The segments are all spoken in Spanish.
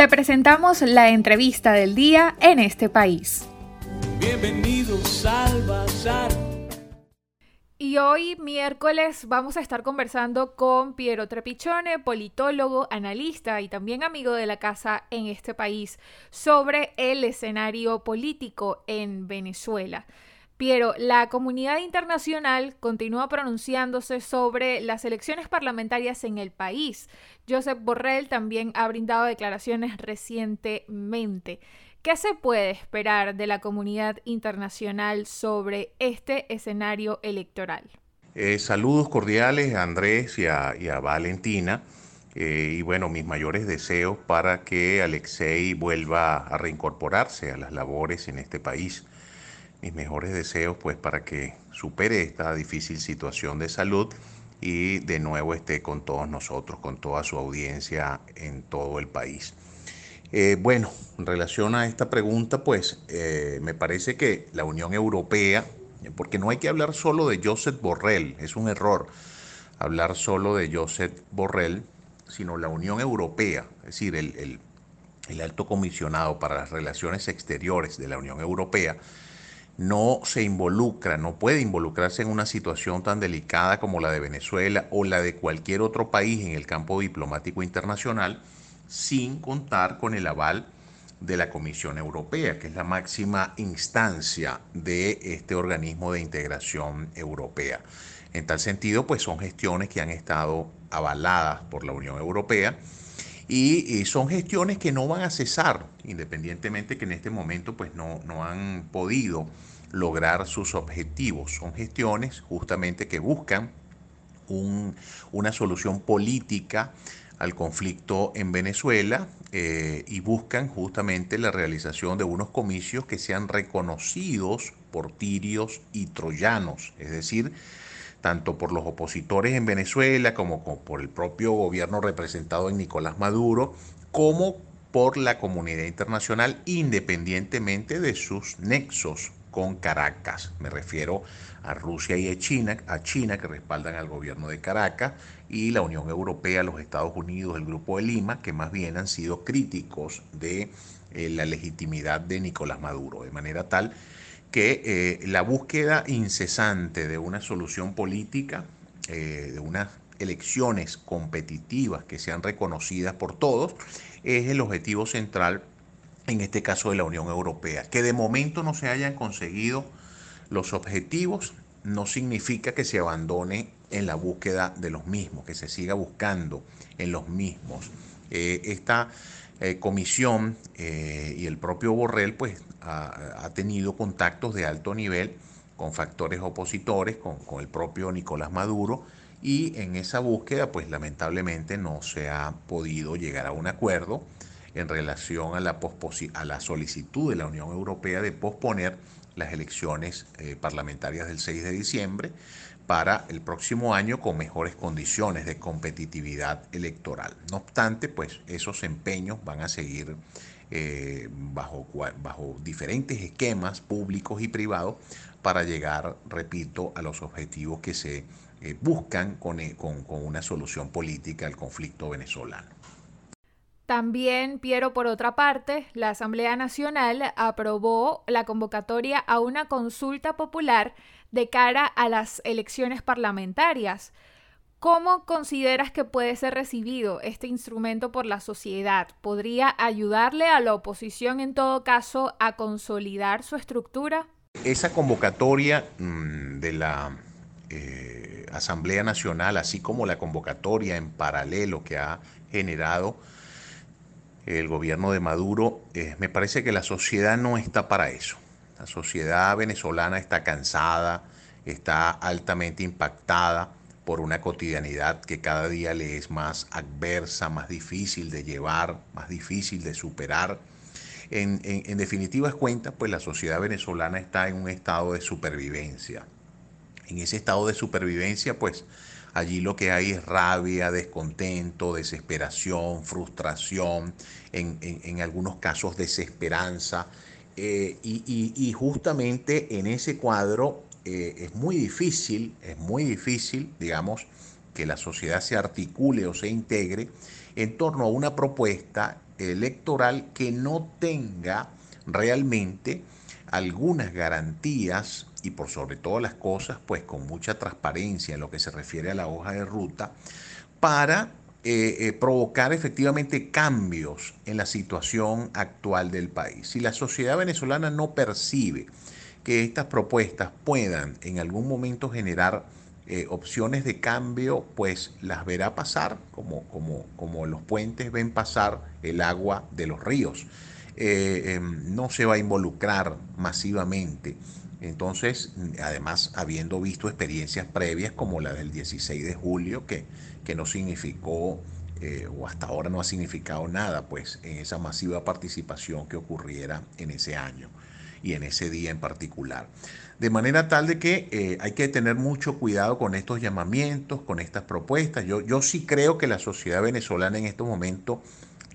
Te presentamos la entrevista del día en este país. Bienvenidos al Bazar. Y hoy, miércoles, vamos a estar conversando con Piero Trepichone, politólogo, analista y también amigo de la casa en este país, sobre el escenario político en Venezuela. Piero, la comunidad internacional continúa pronunciándose sobre las elecciones parlamentarias en el país. Josep Borrell también ha brindado declaraciones recientemente. ¿Qué se puede esperar de la comunidad internacional sobre este escenario electoral? Eh, saludos cordiales a Andrés y a, Valentina. Eh, y bueno, mis mayores deseos para que Alexei vuelva a reincorporarse a las labores en este país mis mejores deseos pues para que supere esta difícil situación de salud y de nuevo esté con todos nosotros, con toda su audiencia en todo el país. Eh, bueno, en relación a esta pregunta, pues eh, me parece que la Unión Europea, porque no hay que hablar solo de Joseph Borrell, es un error hablar solo de Joseph Borrell, sino la Unión Europea, es decir, el alto comisionado para las relaciones exteriores de la Unión Europea, no se involucra, no puede involucrarse en una situación tan delicada como la de Venezuela o la de cualquier otro país en el campo diplomático internacional sin contar con el aval de la Comisión Europea, que es la máxima instancia de este organismo de integración europea. En tal sentido, pues son gestiones que han estado avaladas por la Unión Europea y, son gestiones que no van a cesar, independientemente que en este momento pues no, no han podido lograr sus objetivos. Son gestiones justamente que buscan una solución política al conflicto en Venezuela eh, y buscan justamente la realización de unos comicios que sean reconocidos por tirios y troyanos, es decir, tanto por los opositores en Venezuela como, por el propio gobierno representado en Nicolás Maduro, como por la comunidad internacional, independientemente de sus nexos con Caracas. Me refiero a Rusia y a China, a China que respaldan al gobierno de Caracas y la Unión Europea, los Estados Unidos, el Grupo de Lima, que más bien han sido críticos de eh, la legitimidad de Nicolás Maduro, de manera tal que eh, la búsqueda incesante de una solución política, eh, de unas elecciones competitivas que sean reconocidas por todos, es el objetivo central en este caso de la Unión Europea. Que de momento no se hayan conseguido los objetivos no significa que se abandone en la búsqueda de los mismos, que se siga buscando en los mismos. Eh, esta eh, comisión eh, y el propio Borrell pues ha, tenido contactos de alto nivel con factores opositores, con, con el propio Nicolás Maduro, y en esa búsqueda pues lamentablemente no se ha podido llegar a un acuerdo en relación a la, a la solicitud de la Unión Europea de posponer las elecciones eh, parlamentarias del 6 de diciembre para el próximo año con mejores condiciones de competitividad electoral. No obstante, pues esos empeños van a seguir eh, bajo, bajo diferentes esquemas públicos y privados para llegar, repito, a los objetivos que se eh, buscan con, con, con una solución política al conflicto venezolano. También, Piero, por otra parte, la Asamblea Nacional aprobó la convocatoria a una consulta popular de cara a las elecciones parlamentarias. ¿Cómo consideras que puede ser recibido este instrumento por la sociedad? ¿Podría ayudarle a la oposición en todo caso a consolidar su estructura? Esa convocatoria mm, de la eh, Asamblea Nacional, así como la convocatoria en paralelo que ha generado el gobierno de Maduro, eh, me parece que la sociedad no está para eso. La sociedad venezolana está cansada, está altamente impactada por una cotidianidad que cada día le es más adversa, más difícil de llevar, más difícil de superar. En, en, en definitivas cuentas, pues la sociedad venezolana está en un estado de supervivencia. En ese estado de supervivencia, pues Allí lo que hay es rabia, descontento, desesperación, frustración, en, algunos casos desesperanza. Eh, y, justamente en ese cuadro eh, es muy difícil, es muy difícil, digamos, que la sociedad se articule o se integre en torno a una propuesta electoral que no tenga realmente algunas garantías y por sobre todas las cosas, pues con mucha transparencia en lo que se refiere a la hoja de ruta, para eh, eh, provocar efectivamente cambios en la situación actual del país. Si la sociedad venezolana no percibe que estas propuestas puedan en algún momento generar eh, opciones de cambio, pues las verá pasar como, como, como los puentes ven pasar el agua de los ríos. Em, no se va a involucrar masivamente entonces, además, habiendo visto experiencias previas como la del 16 de julio, que, que no significó, eh, o hasta ahora no ha significado nada, pues en esa masiva participación que ocurriera en ese año y en ese día en particular. De manera tal de que eh, hay que tener mucho cuidado con estos llamamientos, con estas propuestas. Yo, yo sí creo que la sociedad venezolana en estos momentos,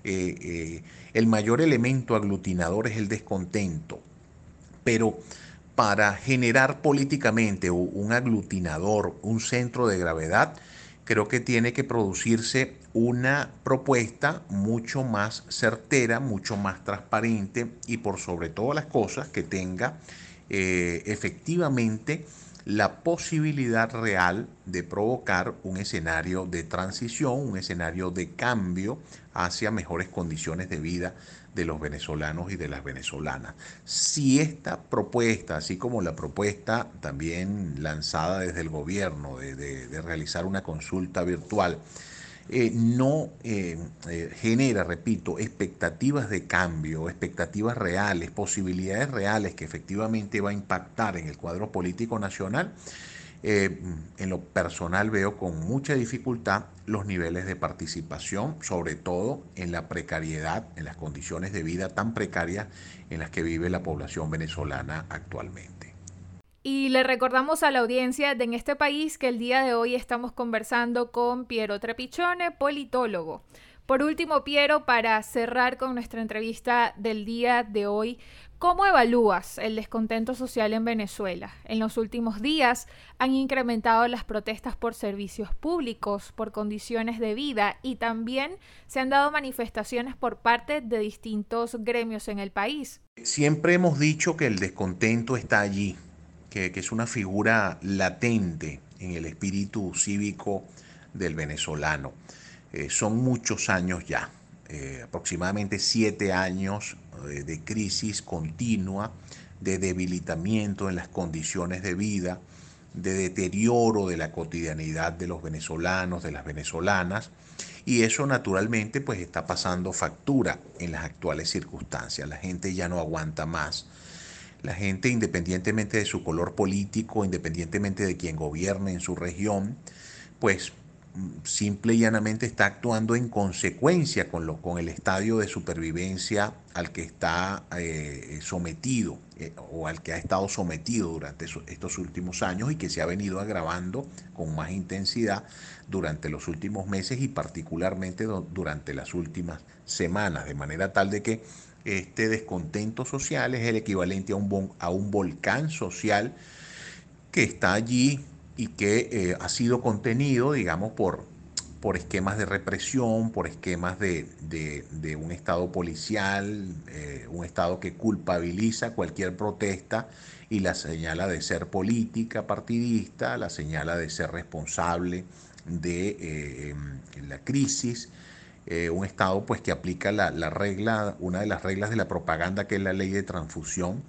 eh, el mayor elemento aglutinador es el descontento, pero para generar políticamente un aglutinador, un centro de gravedad, creo que tiene que producirse una propuesta mucho más certera, mucho más transparente y por sobre todas las cosas que tenga eh, efectivamente la posibilidad real de provocar un escenario de transición, un escenario de cambio hacia mejores condiciones de vida de los venezolanos y de las venezolanas. Si esta propuesta, así como la propuesta también lanzada desde el gobierno de, realizar una consulta virtual, eh, no eh, eh, genera, repito, expectativas de cambio, expectativas reales, posibilidades reales que efectivamente va a impactar en el cuadro político nacional, en lo personal veo con mucha dificultad los niveles de participación, sobre todo en la precariedad, en las condiciones de vida tan precarias en las que vive la población venezolana actualmente. Y le recordamos a la audiencia de en este país que el día de hoy estamos conversando con Piero Trepichone, politólogo. Por último, Piero, para cerrar con nuestra entrevista del día de hoy, ¿Cómo evalúas el descontento social en Venezuela? En los últimos días han incrementado las protestas por servicios públicos, por condiciones de vida y también se han dado manifestaciones por parte de distintos gremios en el país. Siempre hemos dicho que el descontento está allí, que, es una figura latente en el espíritu cívico del venezolano. Eh, son muchos años ya, eh, aproximadamente siete años eh, de crisis continua, de debilitamiento en las condiciones de vida, de deterioro de la cotidianidad de los venezolanos, de las venezolanas, y eso naturalmente pues está pasando factura en las actuales circunstancias. La gente ya no aguanta más. La gente, independientemente de su color político, independientemente de quien gobierne en su región, pues simple y llanamente está actuando en consecuencia con, lo, con el estadio de supervivencia al que está eh, sometido eh, o al que ha estado sometido durante estos últimos años y que se ha venido agravando con más intensidad durante los últimos meses y particularmente durante las últimas semanas, de manera tal de que este descontento social es el equivalente a un, a un volcán social que está allí y que eh, ha sido contenido, digamos, por, por esquemas de represión, por esquemas de, un Estado policial, eh, un Estado que culpabiliza cualquier protesta y la señala de ser política partidista, la señala de ser responsable de eh, em, la crisis. Un Estado pues que aplica la, la, regla, una de las reglas de la propaganda que es la ley de transfusión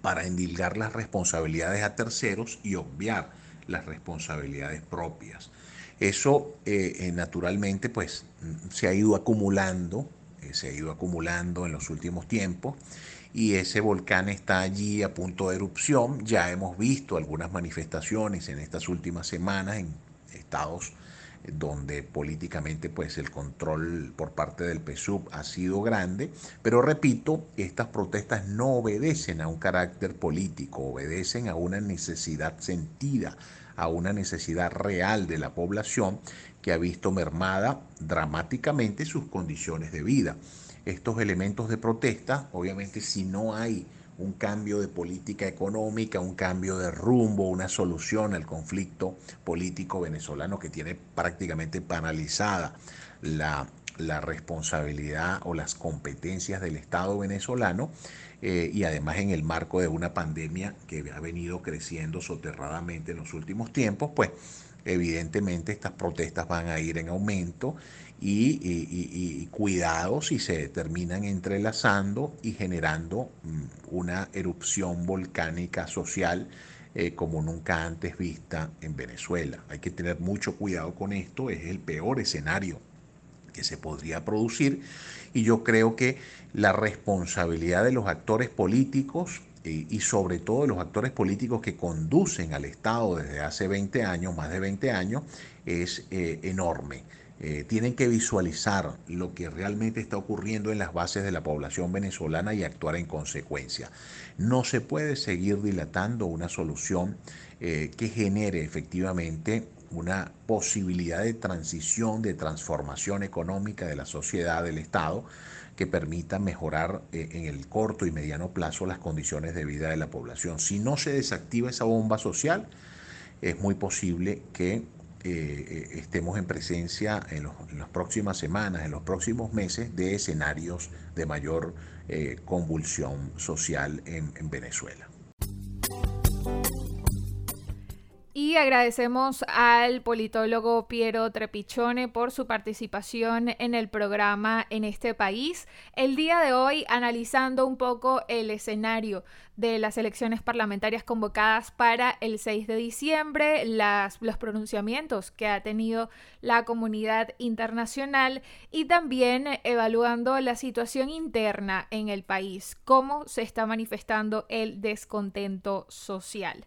para endilgar las responsabilidades a terceros y obviar las responsabilidades propias. Eso eh, eh, naturalmente pues se ha ido acumulando, eh, se ha ido acumulando en los últimos tiempos y ese volcán está allí a punto de erupción. Ya hemos visto algunas manifestaciones en estas últimas semanas en estados donde políticamente pues el control por parte del PSUV ha sido grande, pero repito, estas protestas no obedecen a un carácter político, obedecen a una necesidad sentida, a una necesidad real de la población que ha visto mermada dramáticamente sus condiciones de vida. Estos elementos de protesta, obviamente si no hay un cambio de política económica, un cambio de rumbo, una solución al conflicto político venezolano que tiene prácticamente paralizada la, la responsabilidad o las competencias del Estado venezolano eh, y además en el marco de una pandemia que ha venido creciendo soterradamente en los últimos tiempos, pues evidentemente estas protestas van a ir en aumento y, y se terminan entrelazando y generando mm, una erupción volcánica social eh, como nunca antes vista en Venezuela. Hay que tener mucho cuidado con esto, es el peor escenario que se podría producir y yo creo que la responsabilidad de los actores políticos y, sobre todo los actores políticos que conducen al Estado desde hace 20 años, más de 20 años, es eh, enorme. Eh, tienen que visualizar lo que realmente está ocurriendo en las bases de la población venezolana y actuar en consecuencia. No se puede seguir dilatando una solución eh, que genere efectivamente una posibilidad de transición, de transformación económica de la sociedad, del Estado, que permita mejorar eh, en el corto y mediano plazo las condiciones de vida de la población. Si no se desactiva esa bomba social, es muy posible que eh, eh, estemos en presencia en, las próximas semanas, en los próximos meses, de escenarios de mayor convulsión social en Venezuela. Y agradecemos al politólogo Piero Trepichone por su participación en el programa en este país. El día de hoy analizando un poco el escenario de las elecciones parlamentarias convocadas para el 6 de diciembre, las, los pronunciamientos que ha tenido la comunidad internacional y también evaluando la situación interna en el país, cómo se está manifestando el descontento social.